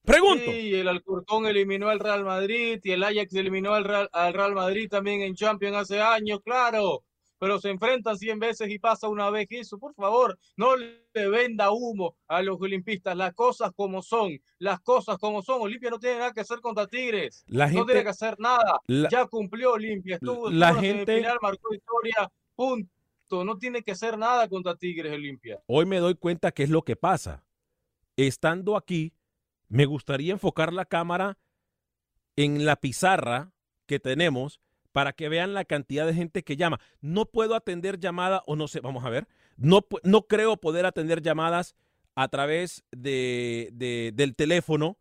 Pregunto. Sí, el Alcorcón eliminó al Real Madrid y el Ajax eliminó al Real, al Real Madrid también en Champions hace años, claro. Pero se enfrentan 100 veces y pasa una vez eso. Por favor, no le venda humo a los olimpistas. Las cosas como son. Las cosas como son. Olimpia no tiene nada que hacer contra Tigres. La no gente- tiene que hacer nada. La- Ya cumplió Olimpia. Estuvo, La estuvo en gente- semifinal, marcó historia. Punto. No tiene que hacer nada contra Tigres Olimpia. Hoy me doy cuenta qué es lo que pasa. Estando aquí, me gustaría enfocar la cámara en la pizarra que tenemos para que vean la cantidad de gente que llama. No puedo atender llamada o no sé, vamos a ver. No, no creo poder atender llamadas a través de, de- del teléfono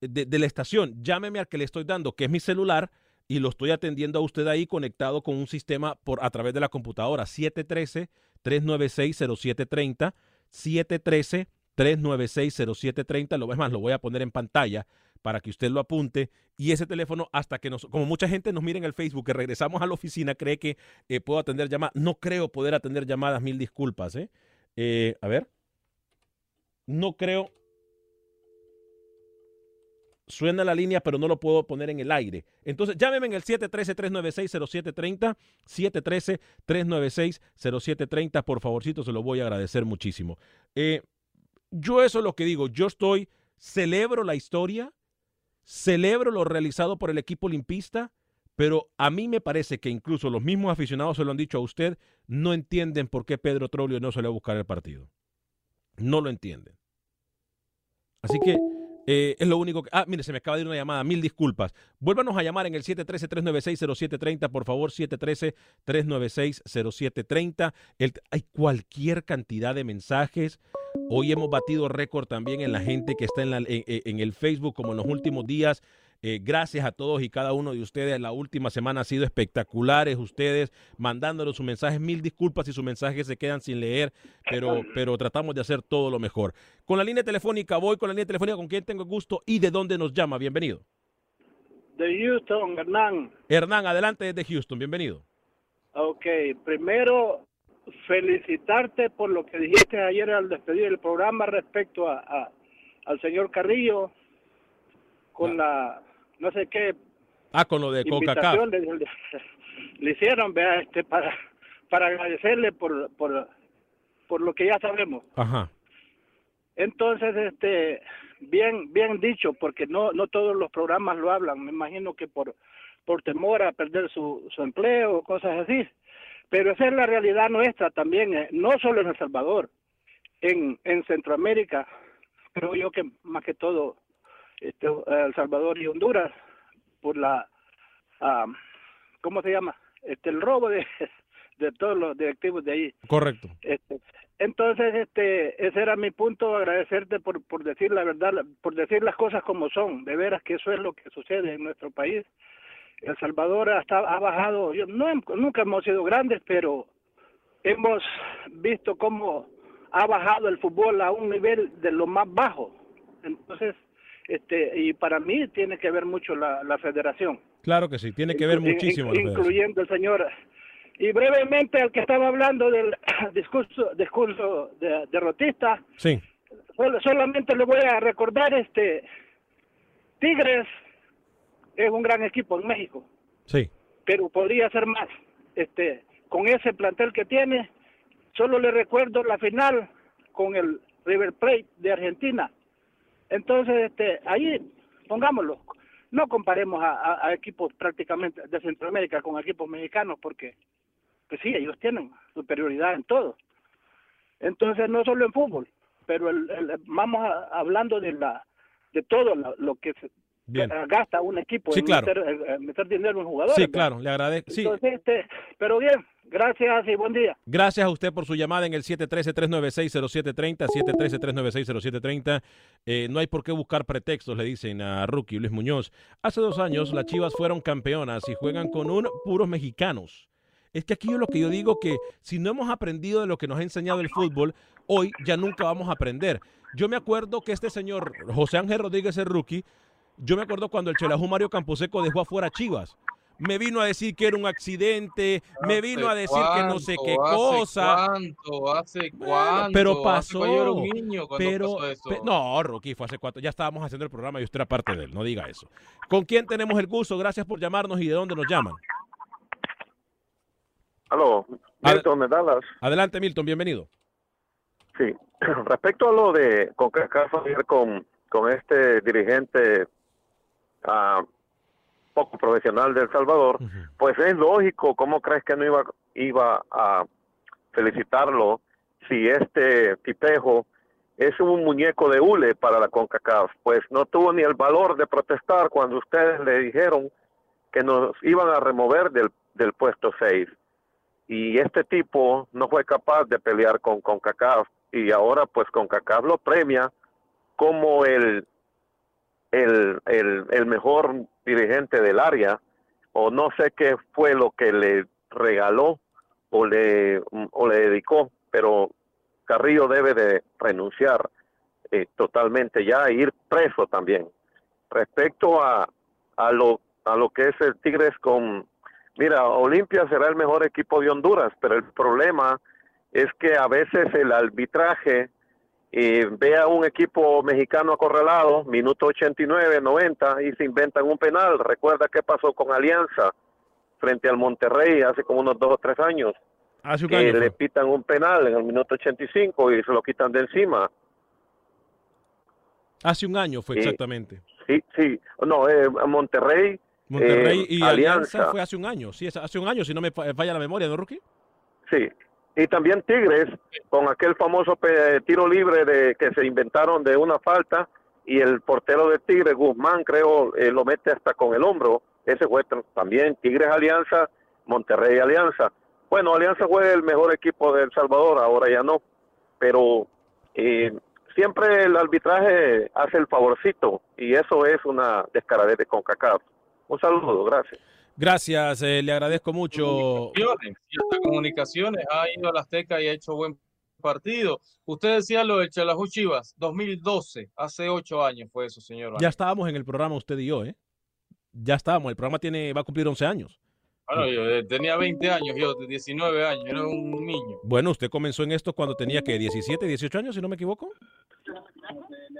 de, de la estación. Llámeme al que le estoy dando, que es mi celular, y lo estoy atendiendo a usted ahí conectado con un sistema por, a través de la computadora. 713-396-0730. 713-396-0730. Lo es más, lo voy a poner en pantalla para que usted lo apunte. Y ese teléfono, hasta que nos, como mucha gente nos mira en el Facebook, que regresamos a la oficina, cree que eh, puedo atender llamadas. No creo poder atender llamadas, mil disculpas. ¿eh? Eh, a ver. No creo. Suena la línea, pero no lo puedo poner en el aire. Entonces, llámeme en el 713-396-0730. 713-396-0730. Por favorcito, se lo voy a agradecer muchísimo. Eh, yo eso es lo que digo. Yo estoy, celebro la historia, celebro lo realizado por el equipo olimpista, pero a mí me parece que incluso los mismos aficionados se lo han dicho a usted, no entienden por qué Pedro Trollio no va a buscar el partido. No lo entienden. Así que eh, es lo único que... Ah, mire, se me acaba de ir una llamada. Mil disculpas. Vuélvanos a llamar en el 713-396-0730. Por favor, 713-396-0730. El- Hay cualquier cantidad de mensajes. Hoy hemos batido récord también en la gente que está en, la- en- en el Facebook, como en los últimos días. Eh, gracias a todos y cada uno de ustedes. La última semana ha sido espectaculares. Ustedes mandándonos sus mensajes. Mil disculpas si sus mensajes se quedan sin leer, pero, pero tratamos de hacer todo lo mejor. Con la línea telefónica, voy con la línea telefónica con quien tengo gusto y de dónde nos llama. Bienvenido. De Houston, Hernán. Hernán, adelante desde Houston. Bienvenido. Ok, primero felicitarte por lo que dijiste ayer al despedir el programa respecto a, a- al señor Carrillo con la no sé qué Ah, con lo de Coca-Cola. invitación le, le- le hicieron vea este para para agradecerle por por por lo que ya sabemos. Ajá. Entonces, este, bien, bien dicho, porque no, no todos los programas lo hablan. Me imagino que por, por temor a perder su, su empleo, cosas así. Pero esa es la realidad nuestra también, eh, no solo en El Salvador, en, en Centroamérica, creo yo que más que todo este, El Salvador y Honduras, por la, ¿cómo se llama? Este, el robo de, de todos los directivos de ahí. Correcto. Este, entonces, este, ese era mi punto, agradecerte por, por decir la verdad, por decir las cosas como son. De veras que eso es lo que sucede en nuestro país. El Salvador hasta ha bajado, yo, no, nunca hemos sido grandes, pero hemos visto cómo ha bajado el fútbol a un nivel de lo más bajo. Entonces, este, y para mí tiene que ver mucho la, la federación. Claro que sí, tiene que ver Inclu- muchísimo. in- la federación. incluyendo el señor. Y brevemente al que estaba hablando del discurso discurso de, derrotista, Sí. sol- solamente le voy a recordar este Tigres es un gran equipo en México, Sí. pero podría ser más. Este, con ese plantel que tiene, solo le recuerdo la final con el River Plate de Argentina. Entonces, este, ahí pongámoslo. No comparemos a, a- equipos prácticamente de Centroamérica con equipos mexicanos porque, pues sí, ellos tienen superioridad en todo. Entonces, no solo en fútbol, pero el, el- vamos a- hablando de la de todo lo, lo que se Bien. que gasta un equipo Sí, en claro. meter, en meter dinero en jugadores. Sí, ¿verdad? claro, le agradezco. Sí, Entonces, este, pero bien, gracias y buen día. Gracias a usted por su llamada en el 713-396-0730, 713-396-0730. Eh, no hay por qué buscar pretextos, le dicen a Rookie Luis Muñoz. Hace dos años las Chivas fueron campeonas y juegan con un puros mexicanos. Es que aquí es lo que yo digo que si no hemos aprendido de lo que nos ha enseñado el fútbol, hoy ya nunca vamos a aprender. Yo me acuerdo que este señor José Ángel Rodríguez el rookie Yo me acuerdo cuando el Chelajú Mario Camposeco dejó afuera a Chivas. Me vino a decir que era un accidente, me vino a decir que no sé qué ¿Hace cosa. ¿Cuánto? ¿Hace cuánto? Pero Hace pasó. cuando yo era un niño cuando pero, pasó eso. pe- no, Rookie, fue hace cuatro. Ya estábamos haciendo el programa y usted era parte de él. No diga eso. ¿Con quién tenemos el gusto? Gracias por llamarnos y de dónde nos llaman. Aló, Milton de Dallas. Adelante, Milton, bienvenido. Sí, respecto a lo de CONCACAF ayer con, con este dirigente ah, poco profesional de El Salvador, pues es lógico, ¿cómo crees que no iba, iba a felicitarlo si este tipejo es un muñeco de hule para la CONCACAF? Pues no tuvo ni el valor de protestar cuando ustedes le dijeron que nos iban a remover del, del puesto 6 y este tipo no fue capaz de pelear con CONCACAF y ahora pues CONCACAF lo premia como el, el, el, mejor dirigente del área o no sé qué fue lo que le regaló o le, o le dedicó, pero Carrillo debe de renunciar eh, totalmente ya e ir preso también. Respecto a, a, lo, a lo que es el Tigres con Mira, Olimpia será el mejor equipo de Honduras, pero el problema es que a veces el arbitraje eh, ve a un equipo mexicano acorralado, minuto 89, 90, y se inventan un penal. Recuerda qué pasó con Alianza frente al Monterrey hace como unos dos o tres años. Hace un que año le pitan un penal en el minuto 85 y se lo quitan de encima. Hace un año fue exactamente. Sí, sí. No, eh, Monterrey. Monterrey eh, y Alianza. fue hace un año. Sí, hace un año, si no me fa- falla la memoria, ¿no, Rookie? Sí. Y también Tigres, con aquel famoso tiro libre de que se inventaron de una falta, y el portero de Tigres, Guzmán, creo, eh, lo mete hasta con el hombro. Ese fue también Tigres Alianza, Monterrey Alianza. Bueno, Alianza fue el mejor equipo de El Salvador, ahora ya no. Pero eh, siempre el arbitraje hace el favorcito, y eso es una descaradez de CONCACAF. Un saludo, gracias. Gracias, eh, le agradezco mucho. Comunicaciones, y hasta comunicaciones ha ido a la Azteca y ha hecho buen partido. Usted decía lo del Chalajú Chivas, 2012, hace ocho años fue eso, señor. Ya estábamos en el programa usted y yo, ¿eh? Ya estábamos. El programa tiene, va a cumplir 11 años. Bueno, yo eh, tenía 20 años, yo de 19 años, era un niño. Bueno, usted comenzó en esto cuando tenía que 17, 18 años, si no me equivoco.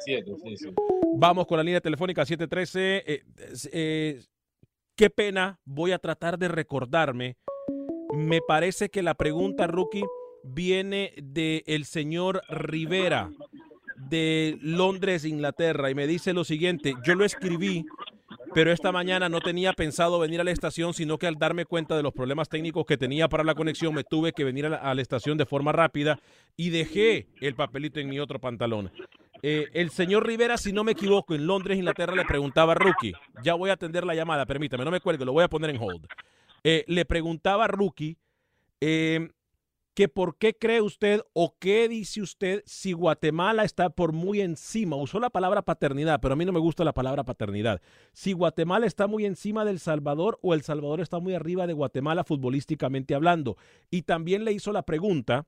Siete, sí, sí. Vamos con la línea telefónica 713. Eh, eh, qué pena, voy a tratar de recordarme. Me parece que la pregunta, Rookie, viene del señor Rivera de Londres, Inglaterra, y me dice lo siguiente, yo lo escribí, pero esta mañana no tenía pensado venir a la estación, sino que al darme cuenta de los problemas técnicos que tenía para la conexión, me tuve que venir a la, estación de forma rápida y dejé el papelito en mi otro pantalón. Eh, el señor Rivera, si no me equivoco, en Londres, Inglaterra, le preguntaba a Rookie, ya voy a atender la llamada, permítame, no me cuelgue, lo voy a poner en hold. Eh, le preguntaba a Rookie eh, que por qué cree usted o qué dice usted si Guatemala está por muy encima, usó la palabra paternidad, pero a mí no me gusta la palabra paternidad, si Guatemala está muy encima del Salvador o El Salvador está muy arriba de Guatemala futbolísticamente hablando. Y también le hizo la pregunta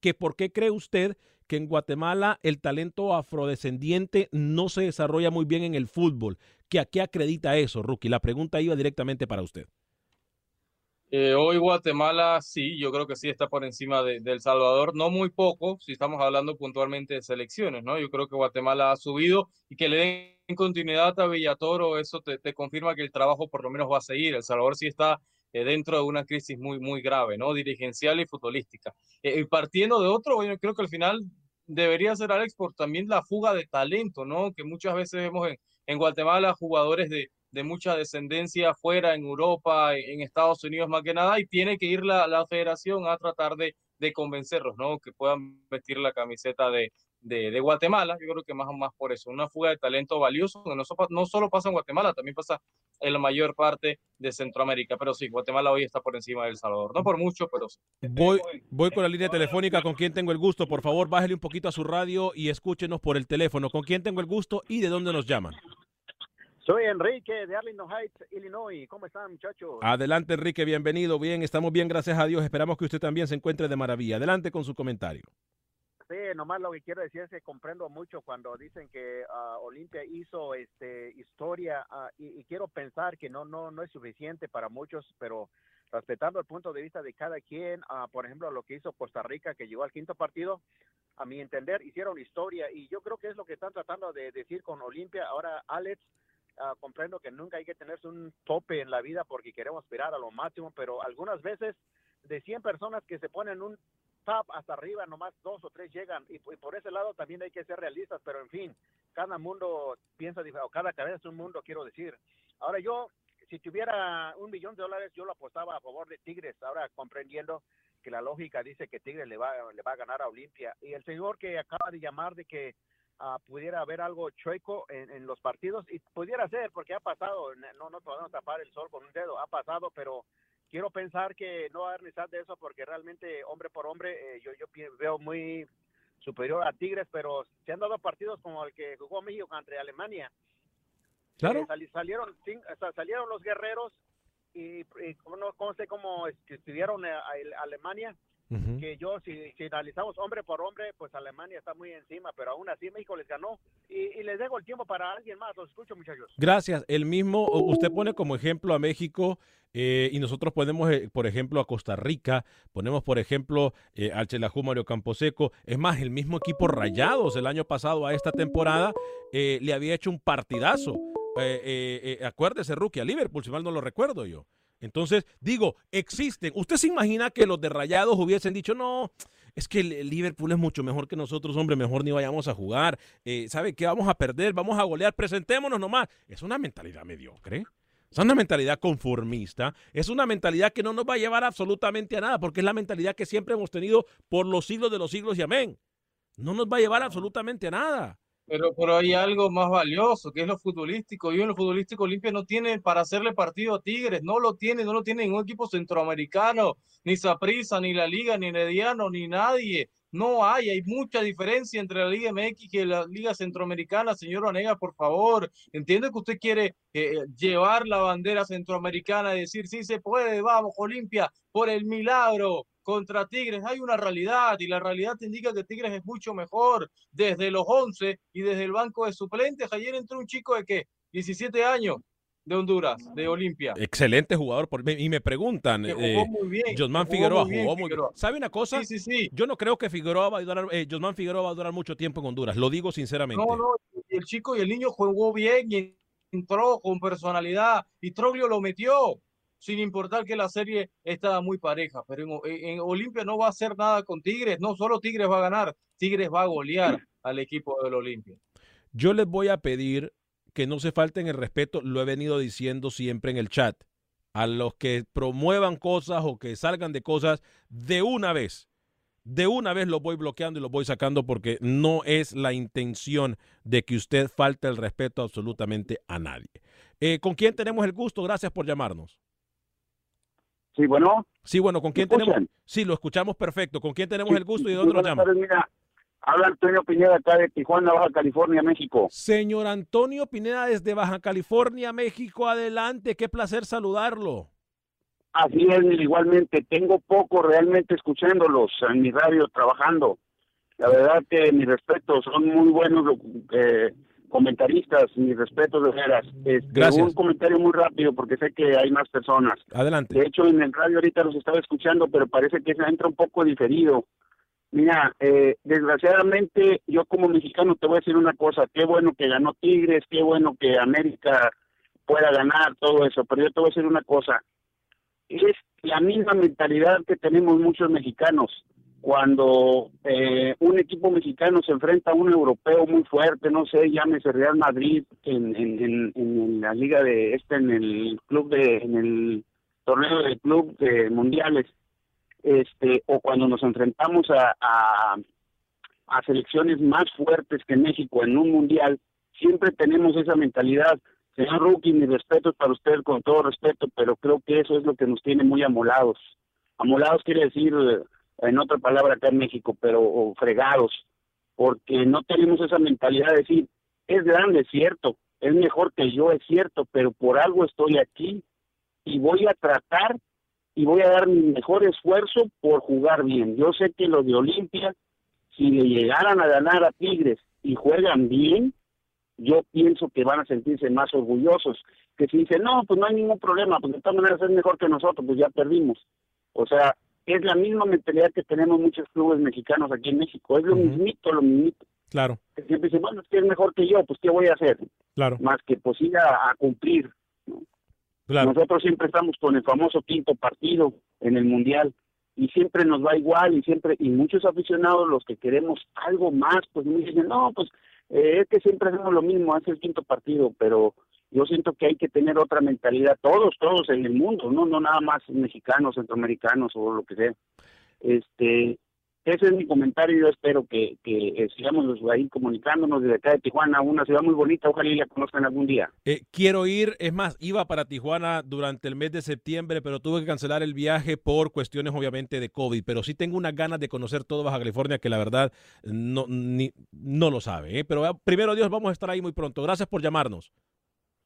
que por qué cree usted que en Guatemala el talento afrodescendiente no se desarrolla muy bien en el fútbol, que a qué acredita eso, Rookie. La pregunta iba directamente para usted. Eh, hoy Guatemala sí, yo creo que sí está por encima de, El Salvador, no muy poco, si estamos hablando puntualmente de selecciones, ¿no? Yo creo que Guatemala ha subido y que le den continuidad a Villatoro, eso te, te confirma que el trabajo por lo menos va a seguir. El Salvador sí está eh, dentro de una crisis muy, muy grave, ¿no? Dirigencial y futbolística. Eh, y partiendo de otro, yo creo que al final debería ser Alex por también la fuga de talento, ¿no? Que muchas veces vemos en, en Guatemala jugadores de, de mucha descendencia afuera, en Europa, en Estados Unidos más que nada, y tiene que ir la, la federación a tratar de, de convencerlos, ¿no? Que puedan vestir la camiseta de, de, de Guatemala, yo creo que más, más por eso, una fuga de talento valioso, que no, so- no solo pasa en Guatemala, también pasa en la mayor parte de Centroamérica, pero sí, Guatemala hoy está por encima de El Salvador, no por mucho, pero sí. Voy, voy con la línea telefónica con quien tengo el gusto. Por favor, bájele un poquito a su radio y escúchenos por el teléfono. ¿Con quién tengo el gusto y de dónde nos llaman? Soy Enrique de Arlington Heights, Illinois. ¿Cómo están, muchachos? Adelante, Enrique, bienvenido. Bien, estamos bien, gracias a Dios. Esperamos que usted también se encuentre de maravilla. Adelante con su comentario. Sé, nomás lo que quiero decir es que comprendo mucho cuando dicen que ah, Olimpia hizo este historia ah, y, y quiero pensar que no no no es suficiente para muchos, pero respetando el punto de vista de cada quien, ah, por ejemplo, lo que hizo Costa Rica que llegó al quinto partido, a mi entender hicieron historia y yo creo que es lo que están tratando de decir con Olimpia. Ahora Alex comprendo que nunca hay que tenerse un tope en la vida porque queremos aspirar a lo máximo, pero algunas veces de 100 personas que se ponen un top hasta arriba, nomás dos o tres llegan. Y, y por ese lado también hay que ser realistas, pero en fin, cada mundo piensa o cada cabeza es un mundo, quiero decir. Ahora yo, si tuviera un millón de dólares, yo lo apostaba a favor de Tigres, ahora comprendiendo que la lógica dice que Tigres le va, le va a ganar a Olimpia. Y el señor que acaba de llamar de que ah, pudiera haber algo chueco en, en los partidos, y pudiera ser, porque ha pasado, no, no podemos tapar el sol con un dedo, ha pasado, pero quiero pensar que no va a haber necesidad de eso porque realmente hombre por hombre eh, yo, yo veo muy superior a Tigres, pero se han dado partidos como el que jugó México contra Alemania. Claro. Eh, sali- salieron, salieron los guerreros y, y no cómo sé cómo es que estuvieron a, a Alemania, Que yo si, si analizamos hombre por hombre, pues Alemania está muy encima, pero aún así México les ganó y, y les dejo el tiempo para alguien más. Los escucho muchachos. Gracias. El mismo, usted pone como ejemplo a México eh, y nosotros ponemos, eh, por ejemplo, a Costa Rica, ponemos, por ejemplo, eh, al Chelajú Mario Camposeco. Es más, el mismo equipo Rayados el año pasado a esta temporada eh, le había hecho un partidazo. Eh, eh, eh, acuérdese, Rookie, a Liverpool, si mal no lo recuerdo yo. Entonces, digo, existen. ¿Usted se imagina que los de Rayados hubiesen dicho, no, es que el Liverpool es mucho mejor que nosotros, hombre, mejor ni vayamos a jugar. Eh, ¿Sabe qué? Vamos a perder, vamos a golear, presentémonos nomás. Es una mentalidad mediocre. Es una mentalidad conformista. Es una mentalidad que no nos va a llevar absolutamente a nada, porque es la mentalidad que siempre hemos tenido por los siglos de los siglos y amén. No nos va a llevar absolutamente a nada. Pero, pero hay algo más valioso, que es lo futbolístico. Y en lo futbolístico Olimpia no tiene para hacerle partido a Tigres, no lo tiene, no lo tiene ningún equipo centroamericano, ni Saprissa, ni la Liga, ni Herediano, ni nadie. No hay, hay mucha diferencia entre la Liga MX y la Liga Centroamericana. Señor Vanega, por favor, entiendo que usted quiere eh, llevar la bandera centroamericana y decir, sí se puede, vamos, Olimpia, por el milagro contra Tigres. Hay una realidad y la realidad te indica que Tigres es mucho mejor desde los 11 y desde el banco de suplentes. Ayer entró un chico de qué? 17 años de Honduras, de Olimpia. Excelente jugador. por- y me preguntan, Que jugó eh, muy bien, Josman jugó Figueroa muy bien, jugó muy bien. ¿Sabe una cosa? Sí, sí, sí. Yo no creo que Figueroa va a durar, eh, Josman Figueroa va a durar mucho tiempo en Honduras. Lo digo sinceramente. No, no, el chico y el niño jugó bien y entró con personalidad y Troglio lo metió, sin importar que la serie estaba muy pareja. Pero en, Olimpia no va a hacer nada con Tigres, no solo Tigres va a ganar, Tigres va a golear al equipo del Olimpia. Yo les voy a pedir que no se falten el respeto, lo he venido diciendo siempre en el chat. A los que promuevan cosas o que salgan de cosas, de una vez, de una vez los voy bloqueando y los voy sacando porque no es la intención de que usted falte el respeto absolutamente a nadie. Eh, ¿Con quién tenemos el gusto? Gracias por llamarnos. Sí, bueno. Sí, bueno, ¿con quién ¿Me tenemos? escuchan? Sí, lo escuchamos perfecto. ¿Con quién tenemos Sí, el gusto y de dónde nos llama? mira, habla Antonio Piñera acá de Tijuana, Baja California, México. Señor Antonio Pineda desde Baja California, México, adelante, qué placer saludarlo. Así es, igualmente, tengo poco realmente escuchándolos en mi radio trabajando. La verdad que mis respetos, son muy buenos eh, comentaristas, mis respetos de veras. Este, Gracias. Un comentario muy rápido porque sé que hay más personas. Adelante. De hecho, en el radio ahorita los estaba escuchando, pero parece que se entra un poco diferido. Mira, eh, desgraciadamente yo como mexicano te voy a decir una cosa, qué bueno que ganó Tigres, qué bueno que América pueda ganar, todo eso, pero yo te voy a decir una cosa, es la misma mentalidad que tenemos muchos mexicanos. Cuando eh, un equipo mexicano se enfrenta a un europeo muy fuerte, no sé, llámese Real Madrid en, en, en, la liga de este, en el club de, en el torneo de club de mundiales, este, o cuando nos enfrentamos a, a, a selecciones más fuertes que México en un mundial, siempre tenemos esa mentalidad. Señor Rookie, mis respetos para usted, con todo respeto, pero creo que eso es lo que nos tiene muy amolados. Amolados quiere decir, en otra palabra acá en México, pero fregados, porque no tenemos esa mentalidad de decir, es grande, es cierto, es mejor que yo, es cierto, pero por algo estoy aquí y voy a tratar y voy a dar mi mejor esfuerzo por jugar bien. Yo sé que los de Olimpia si le llegaran a ganar a Tigres y juegan bien, yo pienso que van a sentirse más orgullosos. Que si dicen, no, pues no hay ningún problema, pues de todas maneras es mejor que nosotros, pues ya perdimos. O sea, es la misma mentalidad que tenemos muchos clubes mexicanos aquí en México. Es lo mismito, lo mismito. Claro, Que siempre dicen, bueno, es que es mejor que yo, pues ¿qué voy a hacer? claro, Más que pues ir a, a cumplir. claro. Nosotros siempre estamos con el famoso quinto partido en el Mundial y siempre nos va igual y siempre, y muchos aficionados los que queremos algo más, pues me dicen, no, pues eh, es que siempre hacemos lo mismo, hace el quinto partido, pero yo siento que hay que tener otra mentalidad, todos, todos en el mundo, no, no nada más mexicanos, centroamericanos o lo que sea. Este, ese es mi comentario, yo espero que, eh, sigamos ahí comunicándonos desde acá de Tijuana, una ciudad muy bonita, ojalá y la conozcan algún día. Eh, quiero ir, es más, iba para Tijuana durante el mes de septiembre, pero tuve que cancelar el viaje por cuestiones obviamente de COVID, pero sí tengo unas ganas de conocer todo Baja California que la verdad no, ni- no lo sabe. ¿eh? Pero eh, primero Dios, vamos a estar ahí muy pronto. Gracias por llamarnos.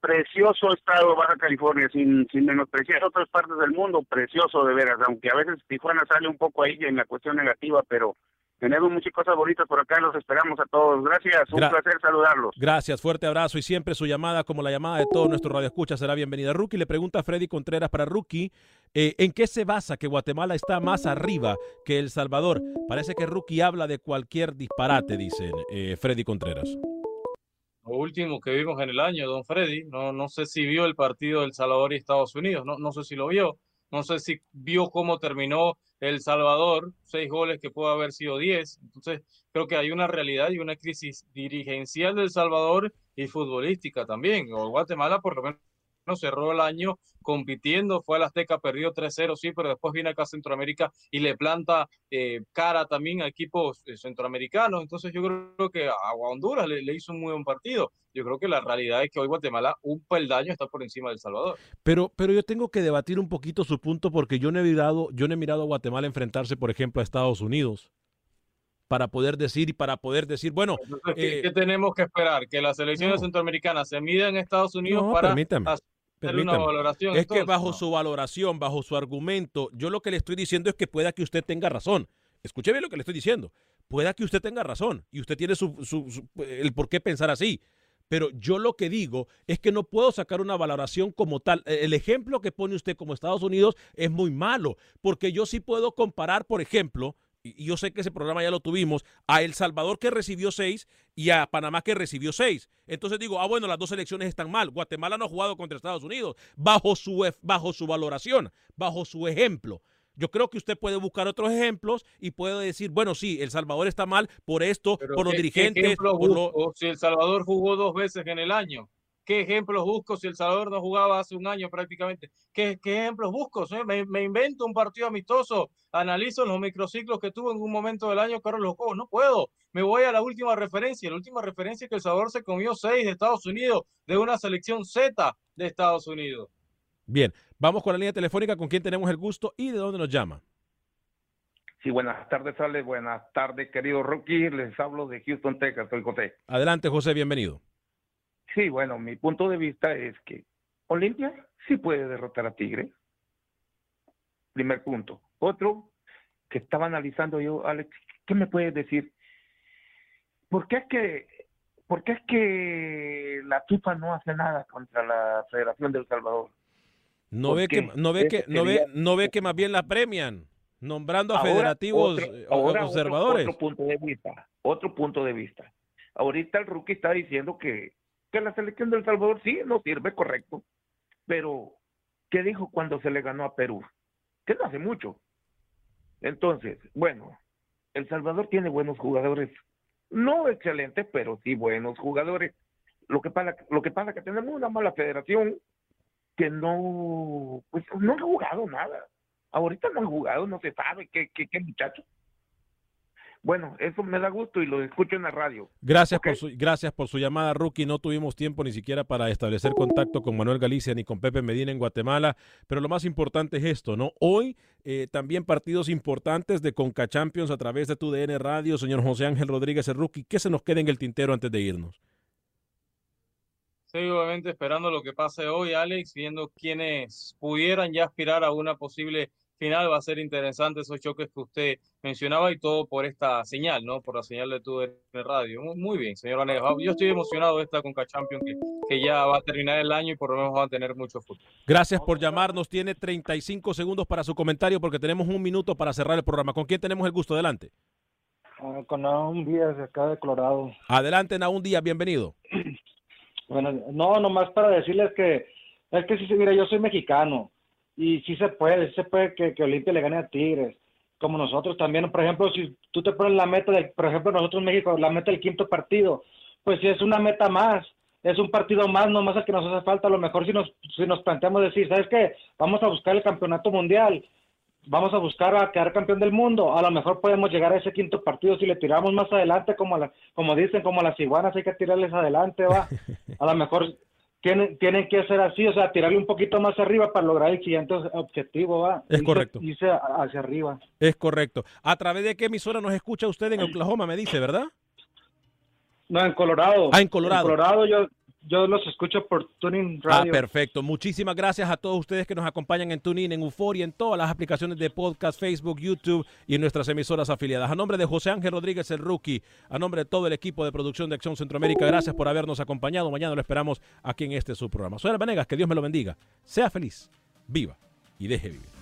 Precioso estado Baja California, sin, sin menospreciar otras partes del mundo, precioso de veras, aunque a veces Tijuana sale un poco ahí en la cuestión negativa, pero tenemos muchas cosas bonitas por acá, los esperamos a todos. Gracias, un Gra- placer saludarlos. Gracias, fuerte abrazo y siempre su llamada, como la llamada de todos nuestros radioescuchas, será bienvenida. Rookie le pregunta a Freddy Contreras para Rookie, eh, ¿en qué se basa que Guatemala está más arriba que El Salvador? Parece que Rookie habla de cualquier disparate, dicen eh, Freddy Contreras. Lo último que vimos en el año, don Freddy, no, no sé si vio el partido del Salvador y Estados Unidos, no, no sé si lo vio, no sé si vio cómo terminó El Salvador, seis goles que pudo haber sido diez. Entonces, creo que hay una realidad y una crisis dirigencial del Salvador y futbolística también. O Guatemala por lo menos cerró el año compitiendo, fue al Azteca, perdió 3-0, sí, pero después viene acá a Centroamérica y le planta eh, cara también a equipos eh, centroamericanos. Entonces yo creo que a Honduras le, le hizo un muy buen partido. Yo creo que la realidad es que hoy Guatemala un peldaño está por encima del Salvador. Pero, pero yo tengo que debatir un poquito su punto porque yo no he mirado, yo no he mirado a Guatemala enfrentarse, por ejemplo, a Estados Unidos para poder decir y para poder decir, bueno, Entonces, ¿qué, eh, qué tenemos que esperar? Que las selecciones no. centroamericanas se midan en Estados Unidos No, para permítame, hacer una permítame. valoración. Es que bajo ¿no? su valoración, bajo su argumento, yo lo que le estoy diciendo es que pueda que usted tenga razón. Escuche bien lo que le estoy diciendo. Pueda que usted tenga razón y usted tiene su, su- su- el por qué pensar así. Pero yo lo que digo es que no puedo sacar una valoración como tal. Eh, El ejemplo que pone usted como Estados Unidos es muy malo, porque yo sí puedo comparar, por ejemplo, y yo sé que ese programa ya lo tuvimos, a El Salvador que recibió seis y a Panamá que recibió seis. Entonces digo, ah, bueno, las dos elecciones están mal. Guatemala no ha jugado contra Estados Unidos bajo su, bajo su valoración, bajo su ejemplo. Yo creo que usted puede buscar otros ejemplos y puede decir, bueno, sí, El Salvador está mal por esto, Pero por los ¿qué- qué dirigentes, por lo- si El Salvador jugó dos veces en el año? ¿Qué ejemplos busco si El Salvador no jugaba hace un año prácticamente? ¿Qué, qué ejemplos busco? Me, me invento un partido amistoso, analizo los microciclos que tuvo en un momento del año Carlos Cobos. No puedo. Me voy a la última referencia. La última referencia es que El Salvador se comió seis de Estados Unidos, de una selección Z de Estados Unidos. Bien, vamos con la línea telefónica con quien tenemos el gusto y de dónde nos llama. Sí, buenas tardes, Ale. Buenas tardes, querido Rocky. Les hablo de Houston, Texas. Soy José. Adelante, José, bienvenido. Sí, bueno, mi punto de vista es que Olimpia sí puede derrotar a Tigre. Primer punto. Otro que estaba analizando yo, Alex, ¿qué me puedes decir? ¿Por qué es que, por qué es que la FIFA no hace nada contra la Federación del Salvador? No ve que, no ve que, no ve, no ve que más bien la premian, nombrando a Ahora, federativos otro- eh, ahora otro- observadores. Otro, punto de vista, otro punto de vista. Ahorita el rookie está diciendo que, que la selección del Salvador sí no sirve, correcto. Pero, ¿qué dijo cuando se le ganó a Perú? Que no hace mucho. Entonces, bueno, El Salvador tiene buenos jugadores. No excelentes, pero sí buenos jugadores. Lo que pasa, lo que pasa es que tenemos una mala federación que no, pues no han jugado nada. Ahorita no han jugado, no se sabe qué, qué, qué muchacho. Bueno, eso me da gusto y lo escucho en la radio. Gracias, por su, gracias por su llamada, Rookie. No tuvimos tiempo ni siquiera para establecer contacto con Manuel Galicia ni con Pepe Medina en Guatemala, pero lo más importante es esto, ¿no? Hoy eh, también partidos importantes de Conca Champions a través de tu DN Radio, señor José Ángel Rodríguez, el Rookie. ¿Qué se nos queda en el tintero antes de irnos? Sí, obviamente esperando lo que pase hoy, Alex, viendo quiénes pudieran ya aspirar a una posible final va a ser interesante esos choques que usted mencionaba y todo por esta señal, ¿no? Por la señal de tu radio. Muy, muy bien, señor Vanegas. Yo estoy emocionado de esta Conca Champions que, que ya va a terminar el año y por lo menos va a tener mucho fútbol. Gracias por llamarnos. Tiene 35 segundos para su comentario porque tenemos un minuto para cerrar el programa. ¿Con quién tenemos el gusto? Adelante. Ah, con Naún Díaz, de acá de Colorado. Adelante, Naún Díaz, bienvenido. Bueno, no, nomás para decirles que, es que sí, sí, mira, yo soy mexicano y sí se puede, sí se puede que, que Olimpia le gane a Tigres, como nosotros también. Por ejemplo, si tú te pones la meta, de, por ejemplo, nosotros en México, la meta del quinto partido, pues si es una meta más, es un partido más, nomás al que nos hace falta. A lo mejor si nos, si nos planteamos decir, ¿sabes qué? Vamos a buscar el campeonato mundial, vamos a buscar a quedar campeón del mundo. A lo mejor podemos llegar a ese quinto partido si le tiramos más adelante, como, la, como dicen, como las iguanas, hay que tirarles adelante, va. A lo mejor tienen, tienen que ser así, o sea, tirarle un poquito más arriba para lograr el siguiente objetivo, va. Es Irse- correcto. Irse hacia arriba. Es correcto. ¿A través de qué emisora nos escucha usted en Oklahoma, me dice, verdad? No, en Colorado. Ah, en Colorado. En Colorado yo, yo los escucho por Tuning Ah, Radio. perfecto. Muchísimas gracias a todos ustedes que nos acompañan en TuneIn, en Euforia, en todas las aplicaciones de podcast, Facebook, YouTube y en nuestras emisoras afiliadas. A nombre de José Ángel Rodríguez, el rookie, a nombre de todo el equipo de producción de Acción Centroamérica, gracias por habernos acompañado. Mañana lo esperamos aquí en este su programa. Soy Venegas, que Dios me lo bendiga. Sea feliz, viva y deje vivir.